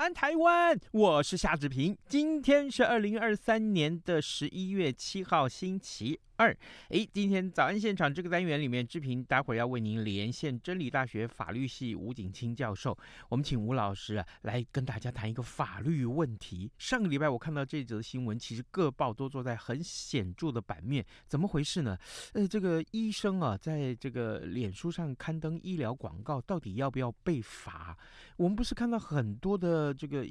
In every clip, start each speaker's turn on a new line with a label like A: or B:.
A: 安台
B: 湾，我是夏志平，今天是二零二三年的十一月七号，星期二，哎，今天早安现场这个单元里面，志平待会儿要为您连线真理大学法律系吴景清教授。我们请吴老师啊来跟大家谈一个法律问题。上个礼拜我看到这则新闻，其实各报都坐在很显著的版面，怎么回事呢？呃，这个医生啊，在这个脸书上刊登医疗广告，到底要不要被罚？我们不是看到很多的这个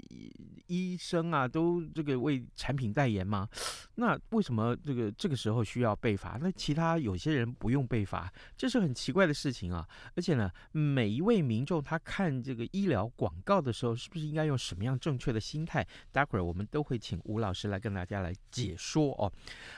B: 医生啊，都这个为产品代言吗？那为什么这个这个时候需要？被罚，那其他有些人不用被罚，这是很奇怪的事情啊！而且呢，每一位民众他看这个医疗广告的时候，是不是应该用什么样正确的心态？待会儿我们都会请吴老师来跟大家来解说哦。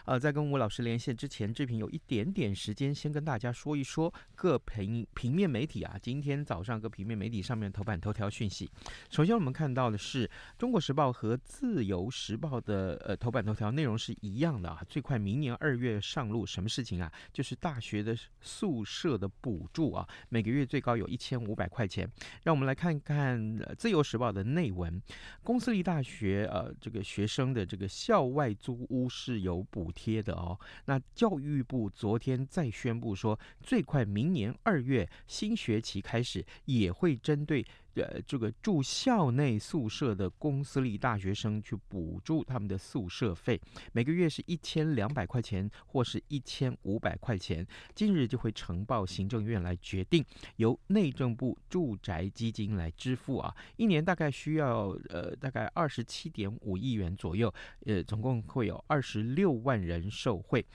B: 呃，在跟吴老师连线之前，志平有一点点时间，先跟大家说一说各平平面媒体啊，今天早上各平面媒体上面头版头条讯息。首先我们看到的是《中国时报》和《自由时报》的呃头版头条内容是一样的啊，最快明年二月。上路什么事情啊？就是大学的宿舍的补助啊，每个月最高有一千五百块钱。让我们来看看《自由时报》的内文。公私立大学呃，这个学生的这个校外租屋是有补贴的哦。那教育部昨天再宣布说，最快明年二月新学期开始，也会针对。呃，这个住校内宿舍的公私立大学生去补助他们的宿舍费，每个月是一千两百块钱或是一千五百块钱，近日就会呈报行政院来决定，由内政部住宅基金来支付啊，一年大概需要呃大概二十七点五亿元左右，呃，总共会有二十六万人受惠。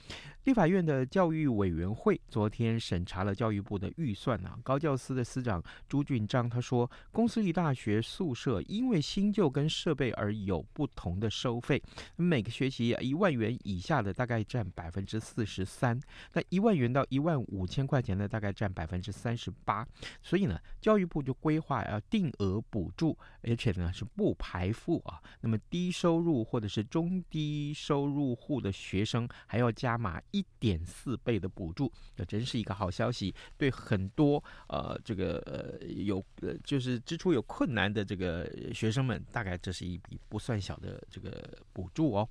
B: 立法院的教育委员会昨天审查了教育部的预算啊，高教司的司长朱俊章他说，公私立大学宿舍因为新旧跟设备而有不同的收费，每个学期一万元以下的大概占百分之四十三，那一万元到一万五千块钱的大概占百分之三十八，所以呢，教育部就规划要定额补助，而且呢是不排富啊，那么低收入或者是中低收入户的学生还要加码一点四倍的补助，这真是一个好消息。对很多呃这个呃有呃就是支出有困难的这个学生们，大概这是一笔不算小的这个补助哦。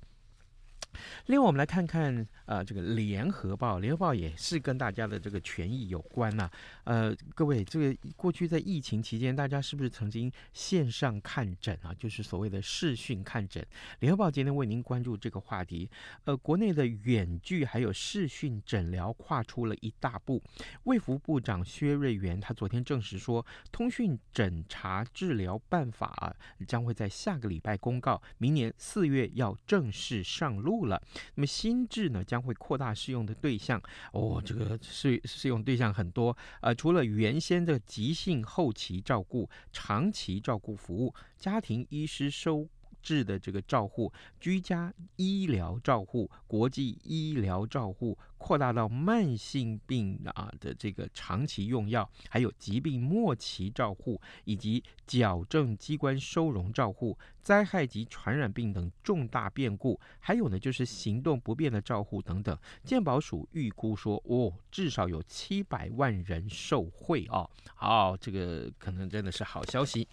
B: 另外，我们来看看，呃，这个联合报，联合报也是跟大家的这个权益有关呐、呃，各位，这个过去在疫情期间，大家是不是曾经线上看诊啊？就是所谓的视讯看诊。联合报今天为您关注这个话题。呃，国内的远距还有视讯诊疗跨出了一大步。卫福部长薛瑞元他昨天证实说，通讯诊查治疗办法啊，将会在下个礼拜公告，明年四月要正式上路了。那么新制呢，将会扩大适用的对象哦，这个适适用对象很多，呃，除了原先的急性后期照顾、长期照顾服务、家庭医师收治的这个照护、居家医疗照护、国际医疗照护。扩大到慢性病啊的这个长期用药，还有疾病末期照护，以及矫正机关收容照护、灾害及传染病等重大变故，还有呢就是行动不便的照护等等。健保署预估说，哦，至少有七百万人受惠哦。好，这个可能真的是好消息。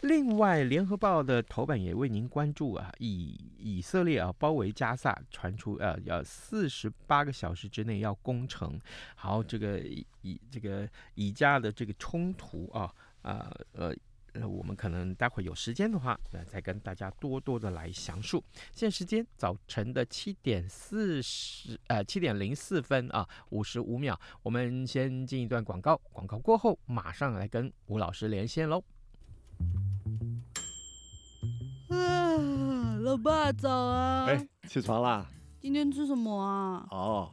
B: 另外，联合报的头版也为您关注啊，以以色列啊包围加萨，传出呃要四十八个小时。之内要攻城，好，这个以这个以家的这个冲突啊啊呃，呃，我们可能待会有时间的话，那再跟大家多多的来详述。现在时间早晨的七点四十呃七点零四分啊五十五秒，我们先进一段广告，广告过后马上来跟吴老师连线喽。
C: 啊，老爸早啊！
D: 哎，起床啦？
C: 今天吃什么啊？
D: 哦。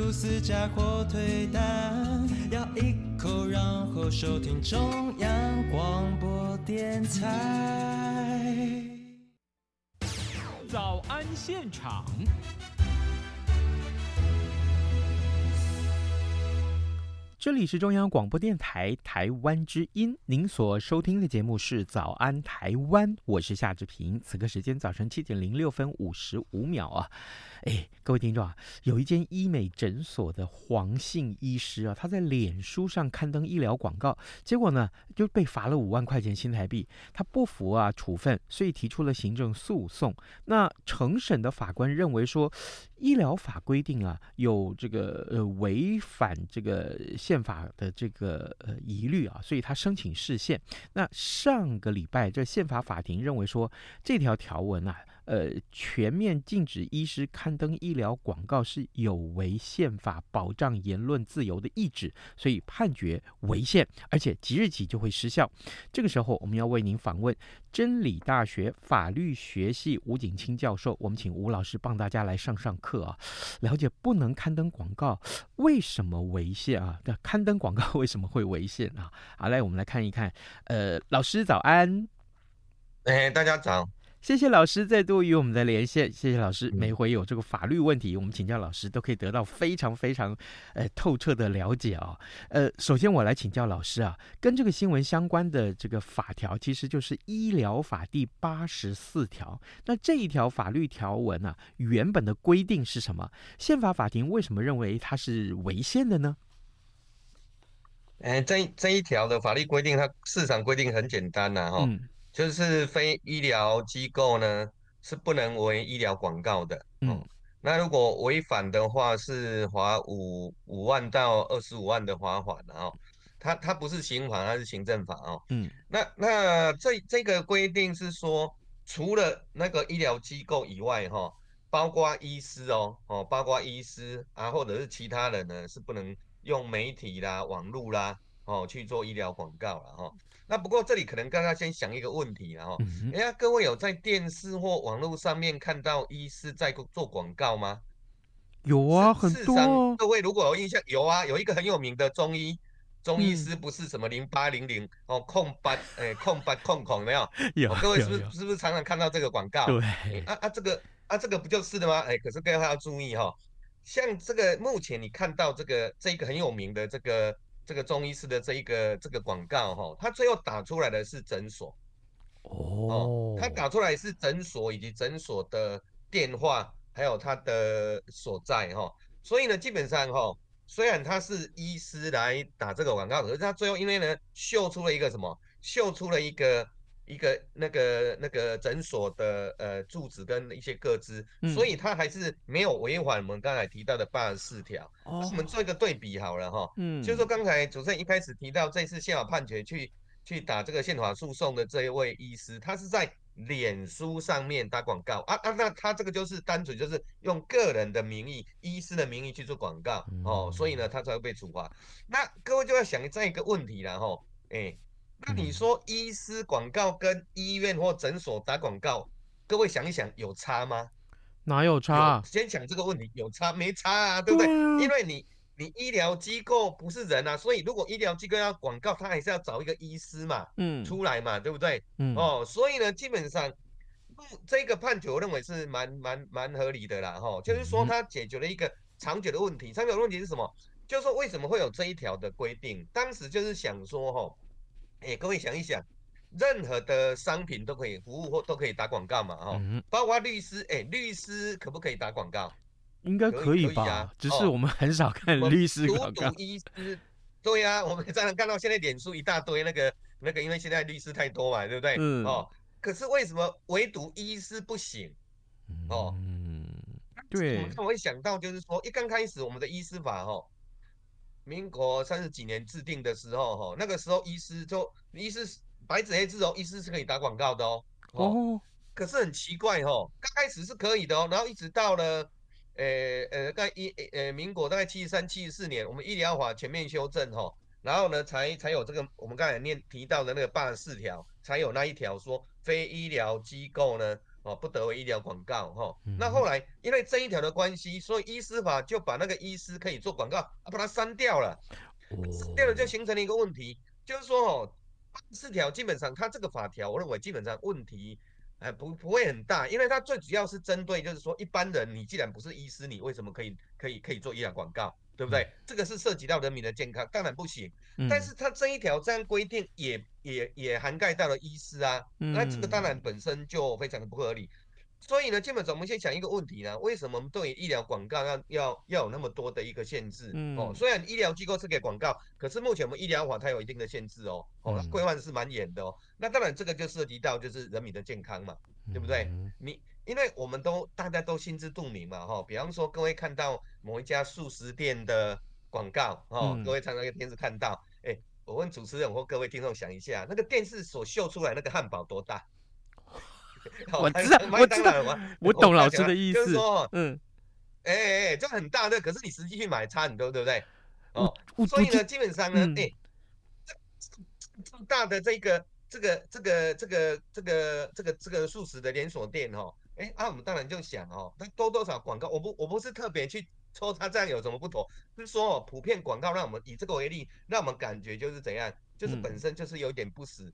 E: 吐司加火腿蛋，咬一口，然后收听中央广播电台。
F: 早安现场。
B: 这里是中央广播电台台湾之音，您所收听的节目是《早安台湾》，我是夏志平。此刻时间早晨七点零六分五十五秒啊。哎，各位听众啊，有一间医美诊所的黄姓医师啊，他在脸书上刊登医疗广告，结果呢就被罚了五万块钱新台币。他不服啊处分，所以提出了行政诉讼。那承审的法官认为说，医疗法规定啊有这个呃违反这个宪法的这个呃疑虑啊，所以他申请释宪。那上个礼拜这宪法法庭认为说，这条条文啊。呃，全面禁止医师刊登医疗广告是有违宪法保障言论自由的意志，所以判决违宪，而且即日起就会失效。这个时候，我们要为您访问真理大学法律学系吴景清教授，我们请吴老师帮大家来上上课啊，了解不能刊登广告为什么违宪啊？刊登广告为什么会违宪啊？好，来我们来看一看。呃，老师早安。
G: 哎，大家早。
B: 谢谢老师再度与我们的连线。谢谢老师，每回有这个法律问题，我们请教老师都可以得到非常非常呃透彻的了解啊、哦。呃，首先我来请教老师啊，跟这个新闻相关的这个法条，其实就是《医疗法》第八十四条。那这一条法律条文啊，原本的规定是什么？宪法法庭为什么认为它是违宪的呢？
G: 哎，这这一条的法律规定，它市场规定很简单呐，哈。嗯就是非医疗机构呢是不能为医疗广告的，嗯，那如果违反的话是罚五五万到二十五万的罚款，然后它它不是刑法，它是行政法哦，嗯，那那这这个规定是说，除了那个医疗机构以外，哈，包括医师哦，哦，包括医师啊，或者是其他人呢，是不能用媒体啦、网络啦，哦，去做医疗广告了，哈。那不过这里可能刚刚先想一个问题了哈，哎呀，各位有在电视或网络上面看到医师在做广告吗？
B: 有啊，很多。
G: 各位如果有印象，有啊，有一个很有名的中医中医师，不是什么零八零零哦空八哎空八空空没有？
B: 有。
G: 各位是不是是不是常常看到这个广告？
B: 对。
G: 啊啊这个啊这个不就是的吗？哎，可是各位要注意哈，像这个目前你看到这个这个很有名的这个。这个中医师的这一个这个广告哈，他最后打出来的是诊所。哦，他打出来是诊所以及诊所的电话，还有他的所在哈，所以呢，基本上哈，虽然他是医师来打这个广告，可是他最后因为呢，秀出了一个什么，秀出了一个。一个那个那个诊所的呃住址跟一些个资，嗯、所以他还是没有违反我们刚才提到的八十四条。哦，我们做一个对比好了哈，嗯，就是说刚才主持人一开始提到这次宪法判决去去打这个宪法诉讼的这一位医师，他是在脸书上面打广告啊啊，那他这个就是单纯就是用个人的名义、医师的名义去做广告、嗯、哦，所以呢他才会被处罚。那各位就要想这样一个问题了哈，哎。那你说医师广告跟医院或诊所打广告各位想一想，有差吗？
B: 哪有差？
G: 有先想这个问题，有差没差啊？对不对？因为你你医疗机构不是人啊，所以如果医疗机构要广告，他还是要找一个医师嘛，嗯，出来嘛，对不对？嗯，哦，所以呢，基本上这个判决我认为是蛮蛮蛮合理的啦，哈、哦，就是说它解决了一个长久的问题。长久的问题是什么？就是说为什么会有这一条的规定？当时就是想说，哈、哦，哎，各位想一想。任何的商品都可以服务或都可以打广告嘛，哈、嗯，包括律师，哎、欸，律师可不可以打广告？
B: 应该可以吧？以啊、只是我们很少看律师广告。
G: 独独医师，对呀、啊，我们常常看到现在脸书一大堆那个那个，因为现在律师太多嘛，对不对？嗯。哦，可是为什么唯独医师不行？哦，嗯，对。我们会想到就是说，一刚开始我们的医师法，哈，民国三十几年制定的时候，哈，那个时候医师就医师。白纸黑字哦，医师是可以打广告的哦。哦，可是很奇怪哦，刚开始是可以的哦，然后一直到了，呃呃，大概一呃民国大概七十三、七十四年，我们医疗法全面修正哈，然后呢才才有这个我们刚才念提到的那个八十四条，才有那一条说非医疗机构呢哦不得为医疗广告哈。那后来因为这一条的关系，所以医师法就把那个医师可以做广告啊把它删掉了，删掉了就形成了一个问题，就是说哦。四条基本上，它这个法条，我认为基本上问题，哎，不不会很大，因为它最主要是针对，就是说一般人，你既然不是医师，你为什么可以可以可以做医疗广告，对不对？嗯、这个是涉及到人民的健康，当然不行。嗯、但是它这一条这样规定也，也也也涵盖到了医师啊，嗯、那这个当然本身就非常的不合理。所以呢，基本上我们先想一个问题呢，为什么我们对医疗广告要要要有那么多的一个限制？嗯、哦，虽然医疗机构是给广告，可是目前我们医疗法它有一定的限制哦，哦，规范是蛮严的哦。那当然这个就涉及到就是人民的健康嘛，嗯、对不对？你因为我们都大家都心知肚明嘛，哈、哦，比方说各位看到某一家素食店的广告，哦，嗯、各位常常在电视看到，哎，我问主持人或各位听众想一下，那个电视所秀出来那个汉堡多大？
B: 我知道，我知道，我懂老师的意思。就是说，嗯，
G: 哎哎哎，就很大的，可是你实际去买差很多，对不对？哦，所以呢，基本上呢，哎，这么大的这个这个这个这个这个这个这个素食的连锁店，哈，哎啊，我们当然就想哦，那多多少广告，我不我不是特别去抽它这样有什么不妥，就是说哦，普遍广告让我们以这个为例，让我们感觉就是怎样，就是本身就是有点不实。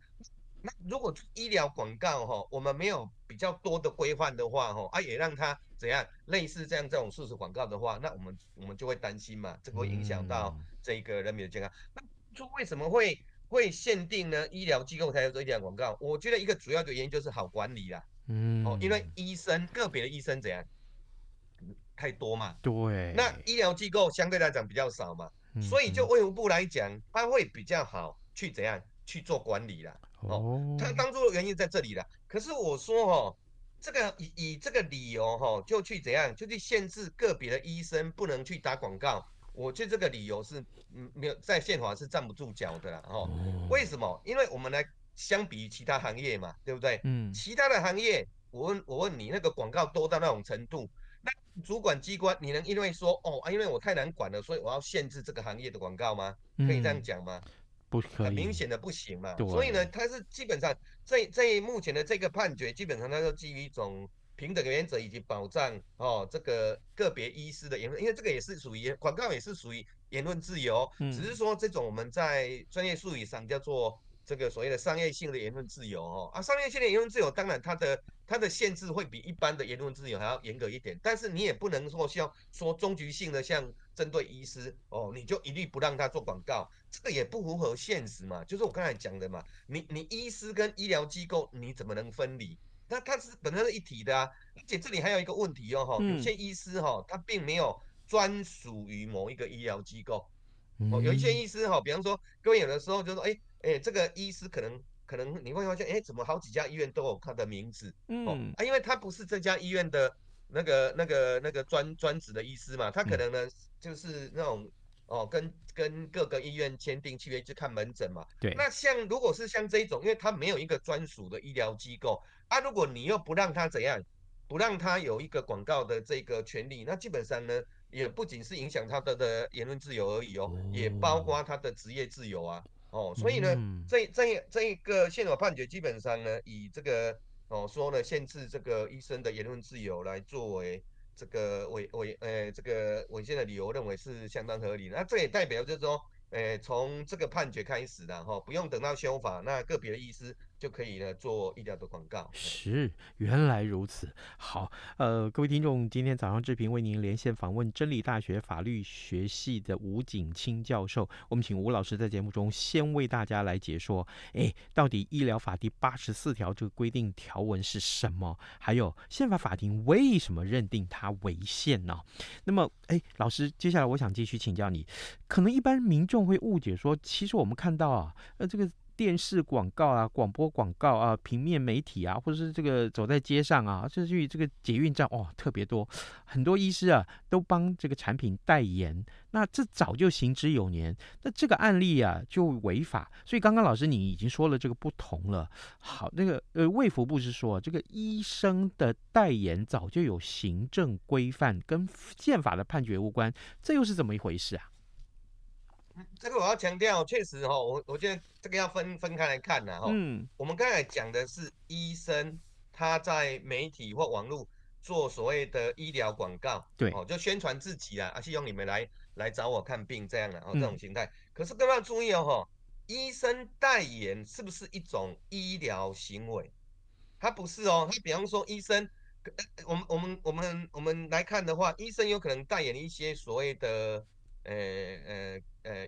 G: 那如果医疗广告哈，我们没有比较多的规范的话哈，啊也让它怎样类似这样这种速食广告的话，那我们我们就会担心嘛，这个会影响到这个人民的健康。那就为什么会会限定呢？医疗机构才有做医疗广告？我觉得一个主要的原因就是好管理啦。嗯，哦，因为医生个别的医生怎样太多嘛，
B: 对，
G: 那医疗机构相对来讲比较少嘛，所以就卫福部来讲，它会比较好去怎样去做管理啦。哦，他当初的原因在这里了。可是我说哦，这个以以这个理由哈，就去怎样，就去限制个别的医生不能去打广告。我觉得这个理由是嗯没有在宪法是站不住脚的啦。哦，为什么？因为我们来相比于其他行业嘛，对不对？嗯，其他的行业，我问我问你，那个广告多到那种程度，那主管机关你能因为说哦啊，因为我太难管了，所以我要限制这个行业的广告吗？可以这样讲吗不可？很明显的不行嘛，对所以呢，它是基本上在在目前的这个判决，基本上它是基于一种平等的原则以及保障哦，这个个别医师的言论，因为这个也是属于广告，也是属于言论自由，嗯、只是说这种我们在专业术语上叫做这个所谓的商业性的言论自由哦啊，商业性的言论自由，当然它的它的限制会比一般的言论自由还要严格一点，但是你也不能说像说终局性的像。针对医师哦，你就一律不让他做广告，这个也不符合现实嘛。就是我刚才讲的嘛，你你医师跟医疗机构你怎么能分离？那它是本身是一体的啊。而且这里还有一个问题哦，哈，有些医师哈，他并没有专属于某一个医疗机构。哦，有一些医师哈，比方说各位有的时候就说，哎哎，这个医师可能可能你会发现，哎，怎么好几家医院都有他的名字？嗯，啊，因为他不是这家医院的。那个、那个、那个专专职的医师嘛，他可能呢、嗯、就是那种哦，跟跟各个医院签订契约去看门诊嘛。对。那像如果是像这一种，因为他没有一个专属的医疗机构啊，如果你又不让他怎样，不让他有一个广告的这个权利，那基本上呢，也不仅是影响他的的言论自由而已哦，哦也包括他的职业自由啊。哦，所以呢，嗯、这这这一个宪法判决基本上呢，以这个。哦说呢限制这个医生的言论自由来作为这个违违呃这个违宪的理由，认为是相当合理。那这也代表就是说，诶从这个判决开始的哈，不用等到修法，那个别的医师。就可以呢做医疗的广告。
B: 是，原来如此。好，呃，各位听众，今天早上志平为您连线访问真理大学法律学系的吴景清教授。我们请吴老师在节目中先为大家来解说，哎，到底医疗法第八十四条这个规定条文是什么？还有宪法法庭为什么认定它违宪呢？那么，哎，老师，接下来我想继续请教你，可能一般民众会误解说，其实我们看到啊，呃，这个。电视广告啊，广播广告啊，平面媒体啊，或者是这个走在街上啊，甚至于这个捷运站哦，特别多，很多医师啊都帮这个产品代言，那这早就行之有年，那这个案例啊就违法，所以刚刚老师你已经说了这个不同了。好，那个呃卫福部是说这个医生的代言早就有行政规范，跟宪法的判决无关，这又是怎么一回事啊？
G: 这个我要强调，确实哈，我我觉得这个要分分开来看呐哈。嗯。我们刚才讲的是医生他在媒体或网络做所谓的医疗广告，对，哦，就宣传自己啊，啊，希望你们来来找我看病这样的哦，这种形态。可是各位要注意哦，哈，医生代言是不是一种医疗行为？他不是哦，他比方说医生，我们我们我们我们来看的话，医生有可能代言一些所谓的。呃呃呃，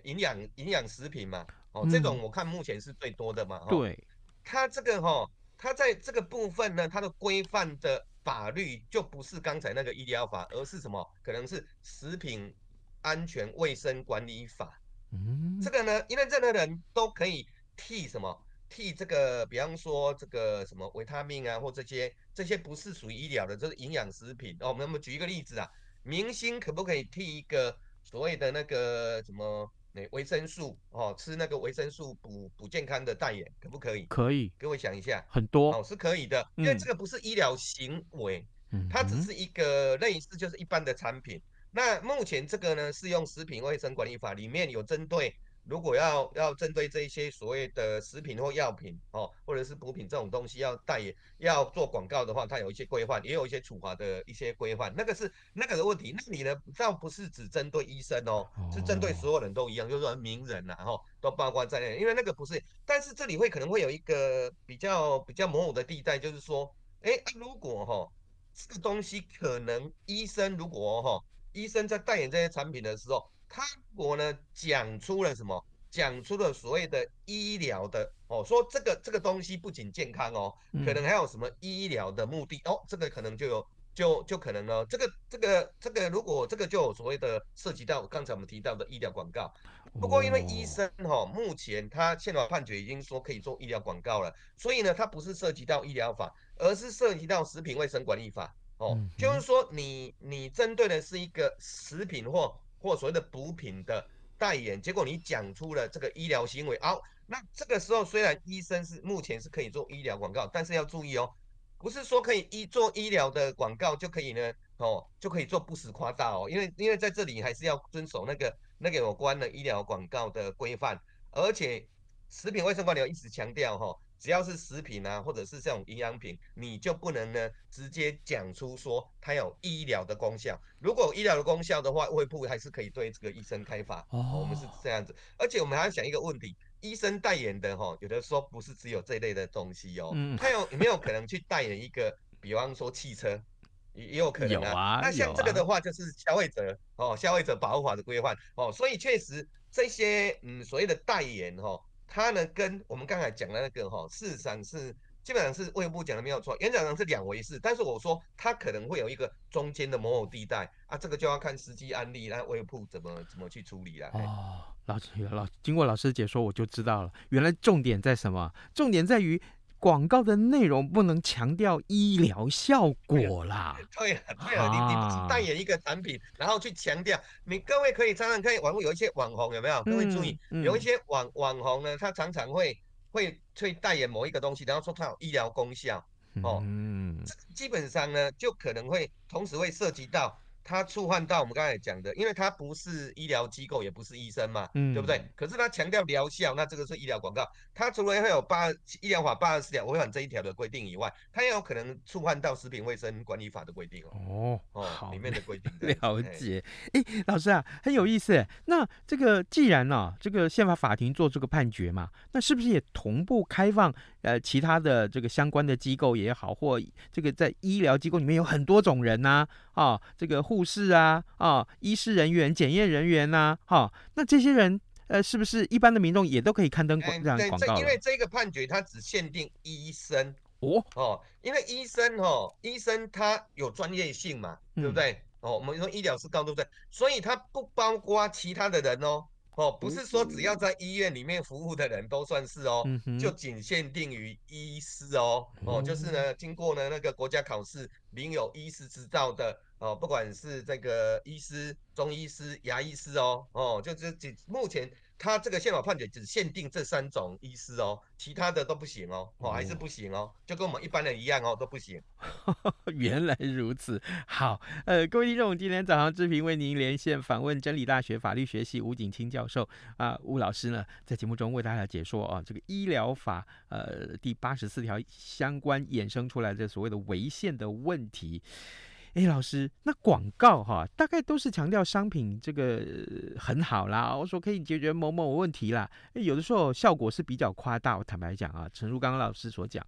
G: 营养营养食品嘛，哦，这种我看目前是最多的嘛，哈、嗯。对，它这个哈、哦，它在这个部分呢，它的规范的法律就不是刚才那个医疗法，而是什么？可能是食品安全卫生管理法。嗯，这个呢，因为任何人都可以替什么？替这个，比方说这个什么维他命啊，或这些这些不是属于医疗的，这是营养食品。哦，我们举一个例子啊，明星可不可以替一个？所谓的那个什么那维生素哦，吃那个维生素补补健康的代言可不可以？可以，各位想一下，很多哦是可以的，因为这个不是医疗行为，嗯，它只是一个类似就是一般的产品。那目前这个呢，是用食品卫生管理法里面有针对。如果要要针对这一些所谓的食品或药品哦，或者是补品这种东西要代言、要做广告的话，它有一些规范，也有一些处罚的一些规范。那个是那个的问题。那你呢？倒不是只针对医生哦，是针对所有人都一样，就是说名人呐，哈，都包括在内。因为那个不是，但是这里会可能会有一个比较比较模糊的地带，就是说，哎，如果哈这个东西可能医生如果哈医生在代言这些产品的时候。他国呢讲出了什么，讲出了所谓的医疗的哦，说这个这个东西不仅健康哦，可能还有什么医疗的目的哦，这个可能就有就就可能呢，这个这个这个如果这个就有所谓的涉及到刚才我们提到的医疗广告。不过因为医生哈，目前他宪法判决已经说可以做医疗广告了，所以呢，它不是涉及到医疗法，而是涉及到食品卫生管理法哦，就是说你你针对的是一个食品或或所谓的补品的代言，结果你讲出了这个医疗行为，好，那这个时候虽然医生是目前是可以做医疗广告，但是要注意哦，不是说可以医做医疗的广告就可以呢，哦，就可以做不实夸大哦，因为因为在这里还是要遵守那个那个有关的医疗广告的规范，而且食品卫生管理一直强调哈、哦。只要是食品啊，或者是这种营养品，你就不能呢直接讲出说它有医疗的功效。如果有医疗的功效的话，卫部还是可以对这个医生开罚。哦，我们是这样子。而且我们还要想一个问题：医生代言的哈，有的说不是只有这类的东西哦。嗯。他有有没有可能去代言一个，比方说汽车，也也有可能啊。有啊。那像这个的话，就是消费者哦，消费者保护法的规范哦，所以确实这些嗯所谓的代言哈。它呢，跟我们刚才讲的那个哈，事实上是基本上是卫部讲的没有错，原则上是两回事。但是我说它可能会有一个中间的某某地带啊，这个就要看实际案例，那卫部怎么怎么去处理了。哦，老师老经过老师解说，我就知道了，原来重点在什么？重点在于。广告的内容不能强调医疗效果啦。对啊，对啊，你你不是代言一个产品，然后去强调。你各位可以常常可以网络有一些网红有没有？各位注意，有一些网网红呢，他常常会会去代言某一个东西，然后说它有医疗功效。哦，嗯基本上呢，就可能会同时会涉及到。他触犯到我们刚才讲的，因为他不是医疗机构，也不是医生嘛，嗯，对不对？可是他强调疗效，那这个是医疗广告。他除了会有八医疗法八十四条违反这一条的规定以外，他也有可能触犯到食品卫生管理法的规定哦。哦，哦，里面的规定。
B: 了解。哎，老师啊，很有意思。那这个既然呢、啊，这个宪法法庭做这个判决嘛，那是不是也同步开放呃其他的这个相关的机构也好，或这个在医疗机构里面有很多种人呐、啊？啊，这个护士啊，啊，医师人员、检验人员呐、啊，哈、啊，那这些人，呃，是不是一般的民众也都可以刊登广这样广告？
G: 因为这个判决它只限定医生哦哦，因为医生哦，医生他有专业性嘛，对不对？嗯、哦，我们说医疗是高度对，所以他不包括其他的人哦。哦，不是说只要在医院里面服务的人都算是哦，嗯、就仅限定于医师哦。哦，就是呢，经过呢那个国家考试，领有医师执照的哦，不管是这个医师、中医师、牙医师哦，哦，就是目前。他这个宪法判决只限定这三种医师哦，其他的都不行哦，哦还是不行哦，就跟我们一般人一样哦，都不行。
B: 原来如此，好，呃，各位听众，今天早上志平为您连线访问真理大学法律学系吴景清教授啊，吴老师呢在节目中为大家解说啊，这个医疗法呃第八十四条相关衍生出来的所谓的违宪的问题。哎，老师，那广告哈，大概都是强调商品这个很好啦，我说可以解决某某问题啦。哎，有的时候效果是比较夸大。我坦白讲啊，诚如刚刚老师所讲，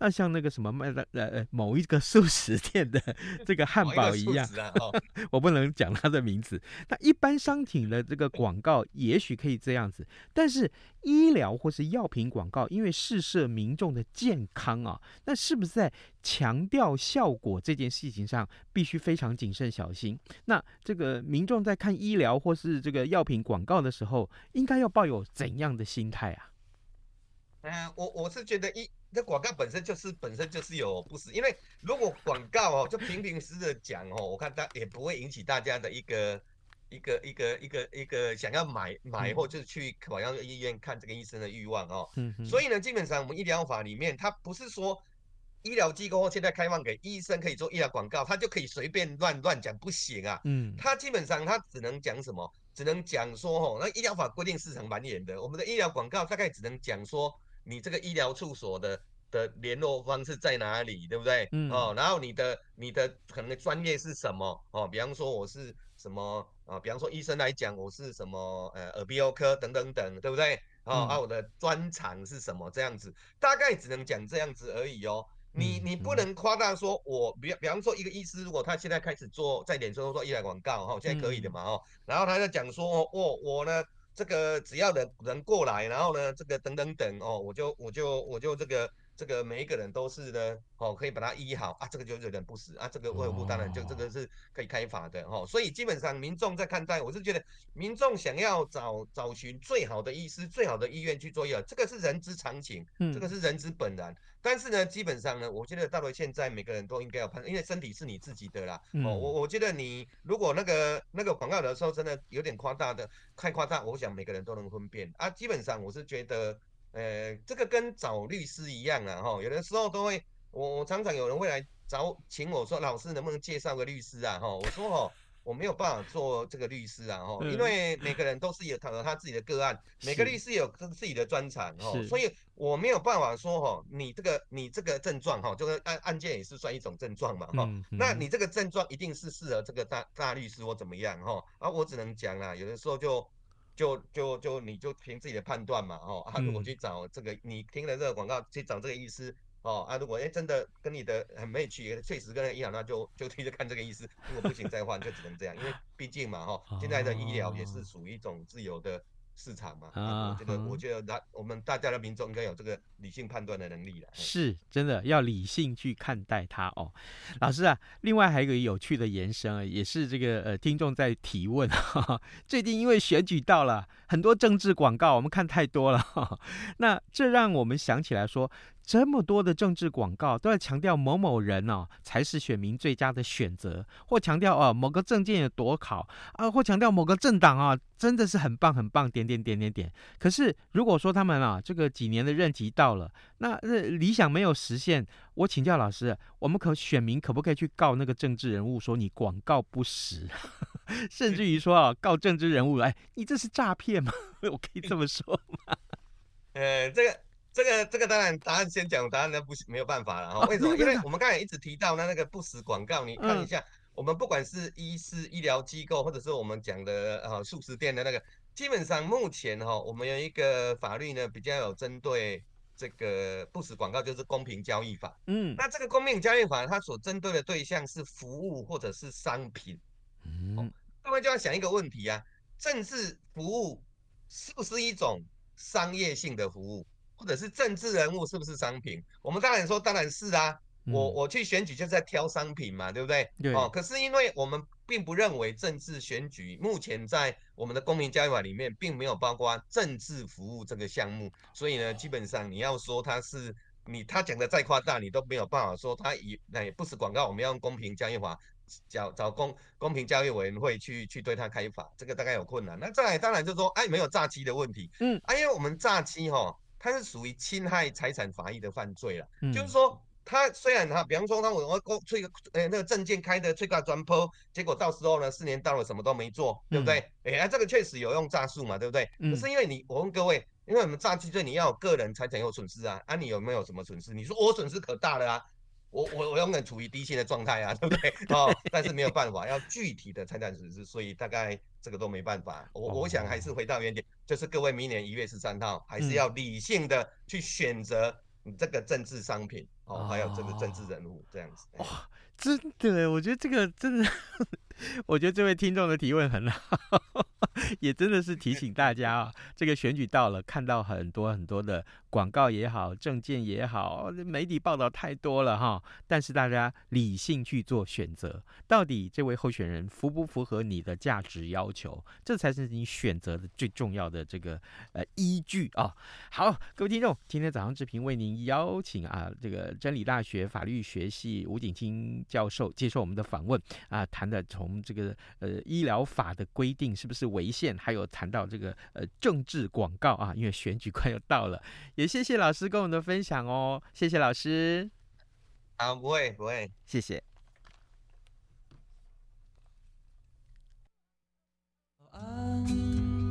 B: 那像那个什么卖的呃呃某一个素食店的 这个汉堡一样，啊哦、我不能讲它的名字。那一般商品的这个广告也许可以这样子，但是医疗或是药品广告，因为试射民众的健康啊，那是不是在强调效果这件事情上？必须非常谨慎小心。那这个民众在看医疗或是这个药品广告的时候，应该要抱有怎样的心态啊？
G: 嗯、呃，我我是觉得一这广告本身就是本身就是有不实，因为如果广告哦就平平实实的讲哦，我看它也不会引起大家的一个一个一个一个一个想要买买或就是去好像医院看这个医生的欲望哦。嗯。所以呢，基本上我们医疗法里面它不是说。医疗机构现在开放给医生可以做医疗广告，他就可以随便乱乱讲，不行啊。嗯，他基本上他只能讲什么？只能讲说，哦，那医疗法规定市场蛮严的。我们的医疗广告大概只能讲说，你这个医疗处所的的联络方式在哪里，对不对？嗯。哦，然后你的你的可能专业是什么？哦，比方说我是什么啊？比方说医生来讲，我是什么呃耳鼻喉科等等等，对不对？哦，啊，我的专长是什么？这样子大概只能讲这样子而已哦。你你不能夸大说，我比比方说一个医师，如果他现在开始做在脸书做医疗广告哈，现在可以的嘛哈，然后他就讲说，哦我呢这个只要人人过来，然后呢这个等等等哦，我就我就我就这个。这个每一个人都是呢，哦，可以把它医好啊，这个就有点不实啊，这个卫福部当然就这个是可以开罚的哦，所以基本上民众在看待，我是觉得民众想要找找寻最好的医师、最好的医院去做药，这个是人之常情，这个是人之本然。但是呢，基本上呢，我觉得到了现在，每个人都应该要判断，因为身体是你自己的啦。哦，我我觉得你如果那个那个广告的时候真的有点夸大的，太夸大，我想每个人都能分辨啊。基本上我是觉得。呃，这个跟找律师一样啊，哈，有的时候都会，我我常常有人会来找，请我说，老师能不能介绍个律师啊，哈，我说哦，我没有办法做这个律师啊，哈，因为每个人都是有他他自己的个案，每个律师有自己的专长，哈，所以我没有办法说，哈，你这个你这个症状，哈，就是案案件也是算一种症状嘛，哈，那你这个症状一定是适合这个大大律师或怎么样，哈，啊，我只能讲啦，有的时候就。就就就你就凭自己的判断嘛，哦啊，如果去找这个、嗯、你听了这个广告去找这个医师，哦啊，如果哎真的跟你的很 match，确实跟人一样，那就就去看这个医师，如果不行再换，就只能这样，因为毕竟嘛，哈，现在的医疗也是属于一种自由的。市场嘛，啊，我觉得，我觉得，那我们大家的民众应该有这个理性判断的能力了。
B: 是，真的要理性去看待它哦。老师啊，另外还有一个有趣的延伸啊，也是这个呃听众在提问哈哈。最近因为选举到了，很多政治广告我们看太多了，那这让我们想起来说，这么多的政治广告都在强调某某人哦才是选民最佳的选择，或强调哦某个政见有多好啊，或强调某个政党啊真的是很棒很棒，点点点点点。可是如果说他们啊这个几年的任期到了，那呃理想没有实现，我请教老师，我们可选民可不可以去告那个政治人物说你广告不实，甚至于说啊告政治人物哎你这是诈骗吗？我可以这么说吗？
G: 呃，这个。这个这个当然答案先讲，答案那不没有办法了哈。为什么？因为我们刚才一直提到那那个不实广告，你看一下，我们不管是医师、医疗机构，或者是我们讲的呃素食店的那个，基本上目前哈，我们有一个法律呢，比较有针对这个不实广告，就是公平交易法。嗯，那这个公平交易法，它所针对的对象是服务或者是商品。嗯，各位就要想一个问题啊，政治服务是不是一种商业性的服务？或者是政治人物是不是商品？我们当然说当然是啊，嗯、我我去选举就是在挑商品嘛，对不对？对哦。可是因为我们并不认为政治选举目前在我们的公平交易法里面并没有包括政治服务这个项目，所以呢，基本上你要说他是你他讲的再夸大，你都没有办法说他以那也不是广告，我们要用公平交易法找找公公平交易委员会去去对他开罚，这个大概有困难。那再来当然就是说，哎，没有诈欺的问题，嗯，啊，因为我们诈欺哈。它是属于侵害财产法益的犯罪了，嗯、就是说，他虽然他，比方说他我我我催个呃那个证件开的催告专坡，结果到时候呢，四年到了什么都没做，对不对？哎、嗯，啊这个确实有用诈术嘛，对不对？嗯、可是因为你，我问各位，因为我们诈欺罪你要有个人财产有损失啊，啊你有没有什么损失？你说我损失可大了啊。我我我永远处于低薪的状态啊，对不对？哦，但是没有办法，要具体的财产损失，所以大概这个都没办法。我我想还是回到原点，就是各位明年一月十三号，还是要理性的去选择这个政治商品哦，还有这个政治人物这样子。哇，真的，我觉得这个真的，我觉得这位听众的提问很好。也真的是提醒大家啊，这个选举到了，看到很多很多的广告也好，政见也好，媒体报道太多了哈。但是大家理性去做选择，到底这位候选人符不符合你的价值要求，这才是你选择的最重要的这个呃依据啊。好，各位听众，今天早上志平为您邀请啊，这个真理大学法律学系吴景清教授接受我们的访问啊，谈的从这个呃医疗法的规定是不是违宪，还有谈到这个呃政治广告啊，因为选举快要到了，也谢谢老师跟我们的分享哦，谢谢老师。啊，不会不会，谢谢。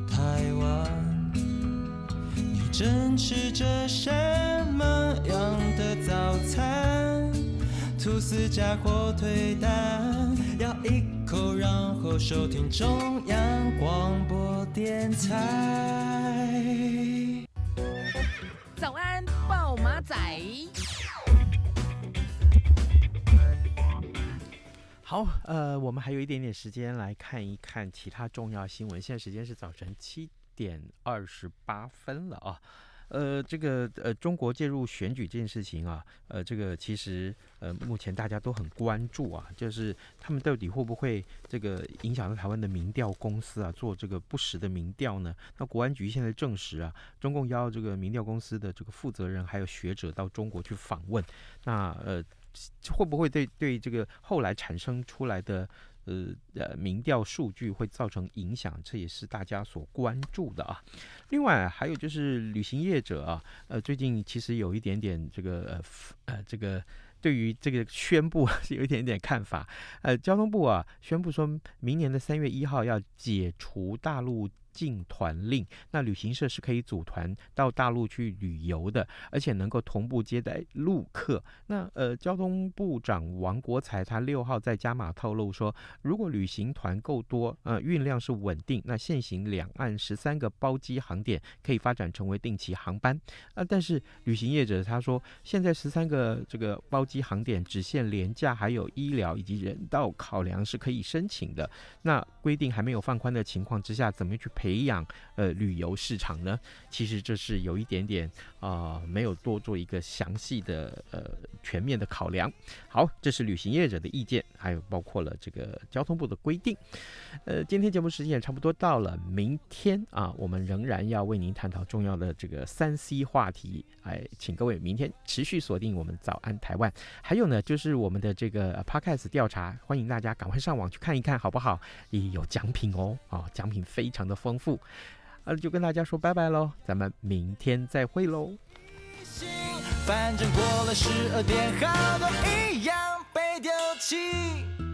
G: 台湾，你正吃着什么样的早餐？吐司加火腿蛋，咬一口，然后收听中央广播电台。
A: 早安，报马仔。
B: 好，呃，我们还有一点点时间来看一看其他重要新闻。现在时间是早晨七点二十八分了啊。呃，这个呃，中国介入选举这件事情啊，呃，这个其实呃，目前大家都很关注啊，就是他们到底会不会这个影响到台湾的民调公司啊，做这个不实的民调呢？那国安局现在证实啊，中共邀这个民调公司的这个负责人还有学者到中国去访问，那呃，会不会对对这个后来产生出来的？呃呃，民调数据会造成影响，这也是大家所关注的啊。另外还有就是旅行业者啊，呃，最近其实有一点点这个呃呃这个对于这个宣布是 有一点点看法。呃，交通部啊宣布说明年的三月一号要解除大陆。禁团令，那旅行社是可以组团到大陆去旅游的，而且能够同步接待陆客。那呃，交通部长王国材他六号在加码透露说，如果旅行团够多，呃，运量是稳定，那现行两岸十三个包机航点可以发展成为定期航班。啊、呃，但是旅行业者他说，现在十三个这个包机航点只限廉价，还有医疗以及人道考量是可以申请的。那规定还没有放宽的情况之下，怎么去？培养呃旅游市场呢？其实这是有一点点啊、没有多做一个详细的呃全面的考量。好，这是旅行业者的意见，还有包括了这个交通部的规定。呃，今天节目时间也差不多到了，明天啊，我们仍然要为您探讨重要的这个三 C 话题。哎，请各位明天持续锁定我们早安台湾。还有呢，就是我们的这个 Podcast 调查，欢迎大家赶快上网去看一看，好不好？也有奖品哦，啊、奖品非常的丰丰富。啊，就跟大家说拜拜喽，咱们明天再会喽。
E: 反正过了十二点，好多一样被丢弃。